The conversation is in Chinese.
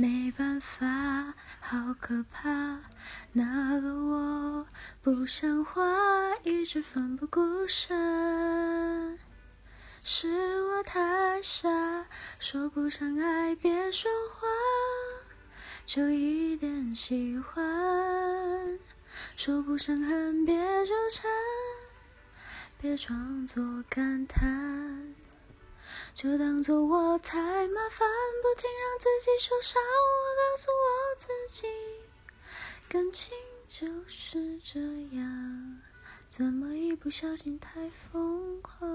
没办法，好可怕。那个我不像话，一直奋不顾身。是我太傻，说不上爱别说谎，就一点喜欢。说不上恨别纠缠，别装作感叹。就当作我太麻烦，不停让自己受伤。我告诉我自己，感情就是这样，怎么一不小心太疯狂？